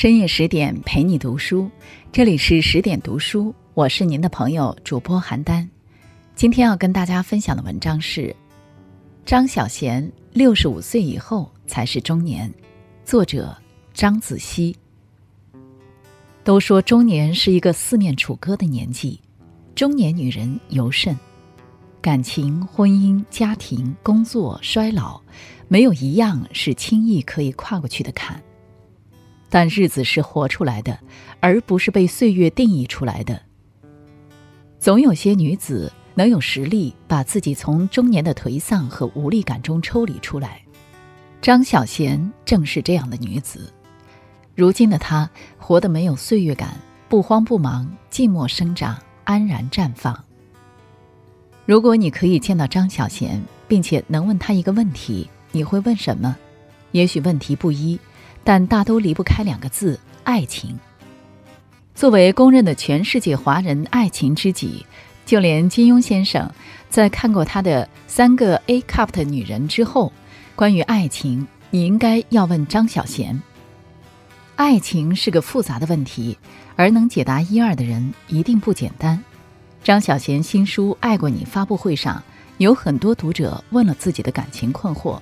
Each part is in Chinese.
深夜十点陪你读书，这里是十点读书，我是您的朋友主播邯郸。今天要跟大家分享的文章是张小娴六十五岁以后才是中年，作者张子熙。都说中年是一个四面楚歌的年纪，中年女人尤甚，感情、婚姻、家庭、工作、衰老，没有一样是轻易可以跨过去的坎。但日子是活出来的，而不是被岁月定义出来的。总有些女子能有实力把自己从中年的颓丧和无力感中抽离出来。张小娴正是这样的女子。如今的她活得没有岁月感，不慌不忙，静默生长，安然绽放。如果你可以见到张小娴，并且能问她一个问题，你会问什么？也许问题不一。但大都离不开两个字：爱情。作为公认的全世界华人爱情知己，就连金庸先生在看过他的三个 A cup 的女人之后，关于爱情，你应该要问张小娴。爱情是个复杂的问题，而能解答一二的人一定不简单。张小娴新书《爱过你》发布会上，有很多读者问了自己的感情困惑。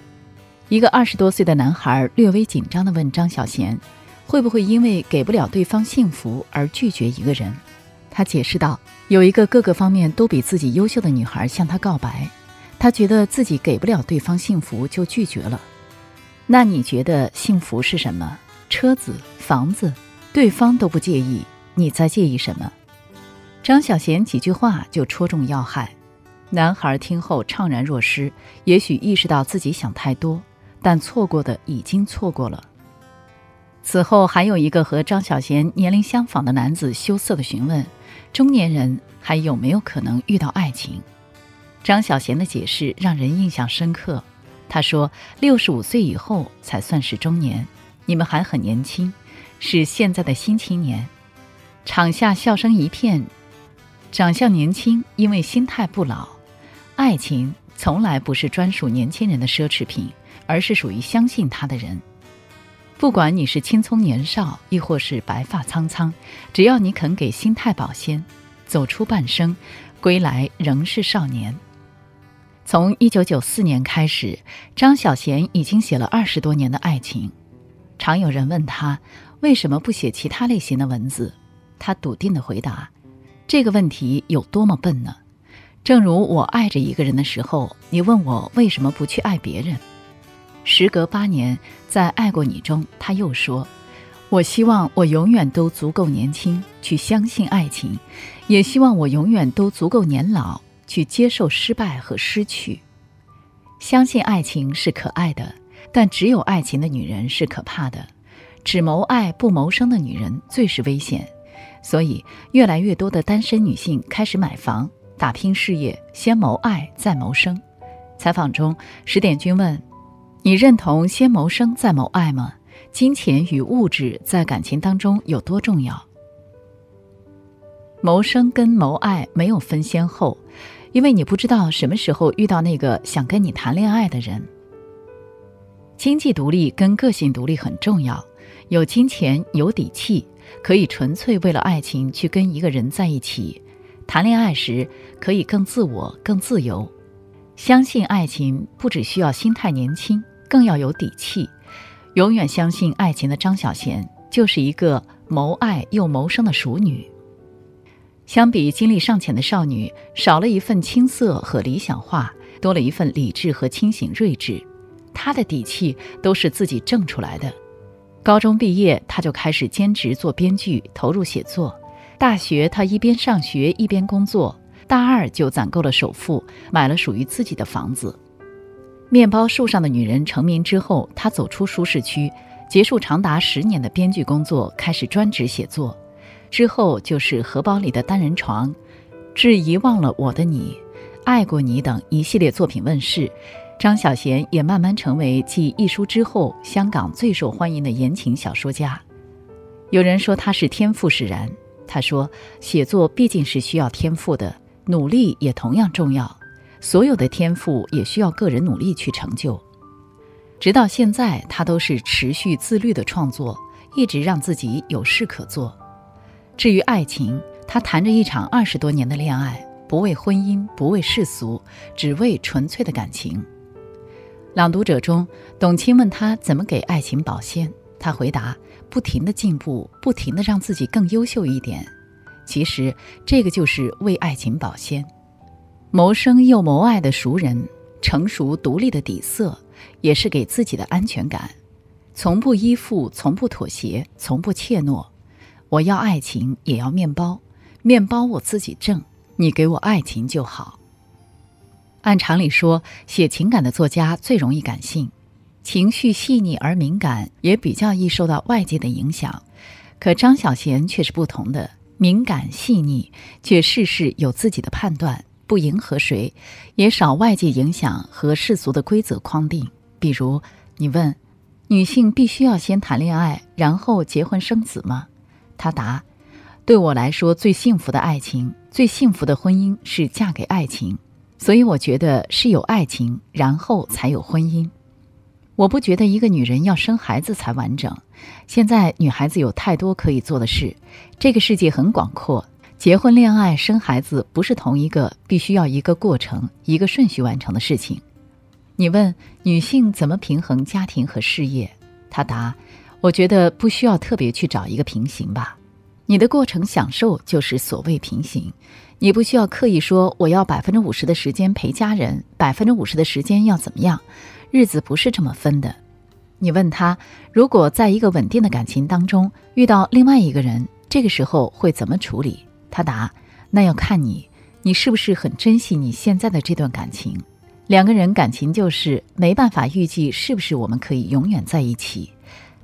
一个二十多岁的男孩略微紧张地问张小娴：“会不会因为给不了对方幸福而拒绝一个人？”他解释道：“有一个各个方面都比自己优秀的女孩向他告白，他觉得自己给不了对方幸福就拒绝了。那你觉得幸福是什么？车子、房子，对方都不介意，你在介意什么？”张小娴几句话就戳中要害，男孩听后怅然若失，也许意识到自己想太多。但错过的已经错过了。此后还有一个和张小娴年龄相仿的男子羞涩地询问：“中年人还有没有可能遇到爱情？”张小娴的解释让人印象深刻。他说：“六十五岁以后才算是中年，你们还很年轻，是现在的新青年。”场下笑声一片。长相年轻，因为心态不老。爱情从来不是专属年轻人的奢侈品。而是属于相信他的人。不管你是青葱年少，亦或是白发苍苍，只要你肯给心态保鲜，走出半生，归来仍是少年。从一九九四年开始，张小娴已经写了二十多年的爱情。常有人问他为什么不写其他类型的文字，他笃定的回答：“这个问题有多么笨呢？正如我爱着一个人的时候，你问我为什么不去爱别人。”时隔八年，在《爱过你》中，他又说：“我希望我永远都足够年轻，去相信爱情；也希望我永远都足够年老，去接受失败和失去。相信爱情是可爱的，但只有爱情的女人是可怕的。只谋爱不谋生的女人最是危险。所以，越来越多的单身女性开始买房、打拼事业，先谋爱再谋生。”采访中，十点君问。你认同先谋生再谋爱吗？金钱与物质在感情当中有多重要？谋生跟谋爱没有分先后，因为你不知道什么时候遇到那个想跟你谈恋爱的人。经济独立跟个性独立很重要，有金钱有底气，可以纯粹为了爱情去跟一个人在一起，谈恋爱时可以更自我、更自由。相信爱情不只需要心态年轻，更要有底气。永远相信爱情的张小娴，就是一个谋爱又谋生的熟女。相比经历尚浅的少女，少了一份青涩和理想化，多了一份理智和清醒睿智。她的底气都是自己挣出来的。高中毕业，她就开始兼职做编剧，投入写作。大学，她一边上学一边工作。大二就攒够了首付，买了属于自己的房子。面包树上的女人成名之后，她走出舒适区，结束长达十年的编剧工作，开始专职写作。之后就是荷包里的单人床，致遗忘了我的你，爱过你等一系列作品问世。张小娴也慢慢成为继一书之后香港最受欢迎的言情小说家。有人说她是天赋使然，她说写作毕竟是需要天赋的。努力也同样重要，所有的天赋也需要个人努力去成就。直到现在，他都是持续自律的创作，一直让自己有事可做。至于爱情，他谈着一场二十多年的恋爱，不为婚姻，不为世俗，只为纯粹的感情。朗读者中，董卿问他怎么给爱情保鲜，他回答：不停的进步，不停的让自己更优秀一点。其实，这个就是为爱情保鲜。谋生又谋爱的熟人，成熟独立的底色，也是给自己的安全感。从不依附，从不妥协，从不怯懦。我要爱情，也要面包，面包我自己挣，你给我爱情就好。按常理说，写情感的作家最容易感性，情绪细腻而敏感，也比较易受到外界的影响。可张小娴却是不同的，敏感细腻，却事事有自己的判断，不迎合谁，也少外界影响和世俗的规则框定。比如，你问，女性必须要先谈恋爱，然后结婚生子吗？她答：“对我来说，最幸福的爱情，最幸福的婚姻是嫁给爱情。所以，我觉得是有爱情，然后才有婚姻。我不觉得一个女人要生孩子才完整。现在女孩子有太多可以做的事，这个世界很广阔。结婚、恋爱、生孩子不是同一个必须要一个过程、一个顺序完成的事情。你问女性怎么平衡家庭和事业，她答。”我觉得不需要特别去找一个平行吧，你的过程享受就是所谓平行，你不需要刻意说我要百分之五十的时间陪家人，百分之五十的时间要怎么样，日子不是这么分的。你问他，如果在一个稳定的感情当中遇到另外一个人，这个时候会怎么处理？他答：那要看你，你是不是很珍惜你现在的这段感情。两个人感情就是没办法预计是不是我们可以永远在一起。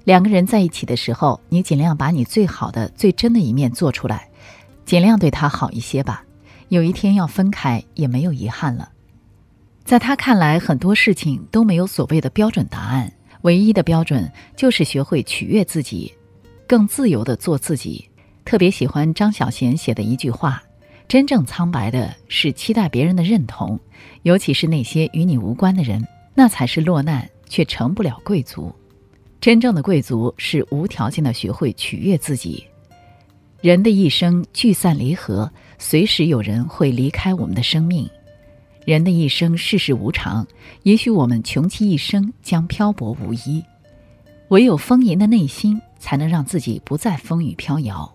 两个人在一起的时候，你尽量把你最好的、最真的一面做出来，尽量对他好一些吧。有一天要分开，也没有遗憾了。在他看来，很多事情都没有所谓的标准答案，唯一的标准就是学会取悦自己，更自由的做自己。特别喜欢张小娴写的一句话：“真正苍白的是期待别人的认同，尤其是那些与你无关的人，那才是落难却成不了贵族。”真正的贵族是无条件的学会取悦自己。人的一生聚散离合，随时有人会离开我们的生命。人的一生世事无常，也许我们穷其一生将漂泊无依。唯有丰盈的内心，才能让自己不再风雨飘摇。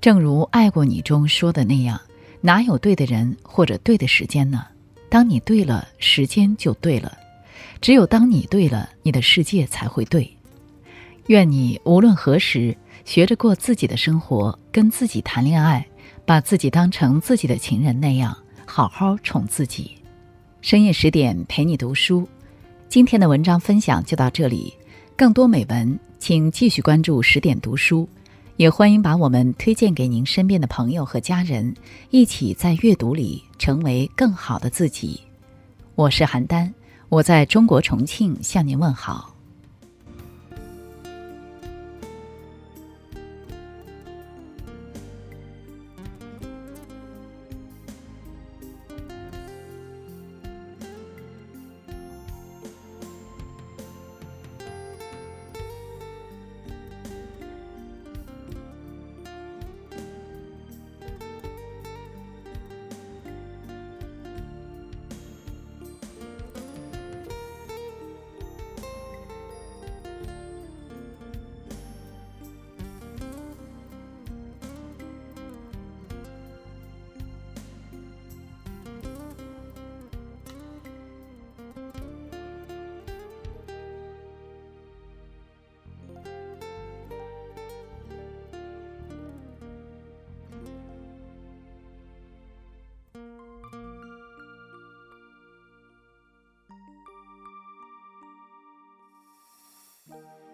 正如《爱过你》中说的那样，哪有对的人或者对的时间呢？当你对了，时间就对了。只有当你对了，你的世界才会对。愿你无论何时，学着过自己的生活，跟自己谈恋爱，把自己当成自己的情人那样，好好宠自己。深夜十点陪你读书，今天的文章分享就到这里。更多美文，请继续关注十点读书，也欢迎把我们推荐给您身边的朋友和家人，一起在阅读里成为更好的自己。我是邯郸。我在中国重庆向您问好。Bye.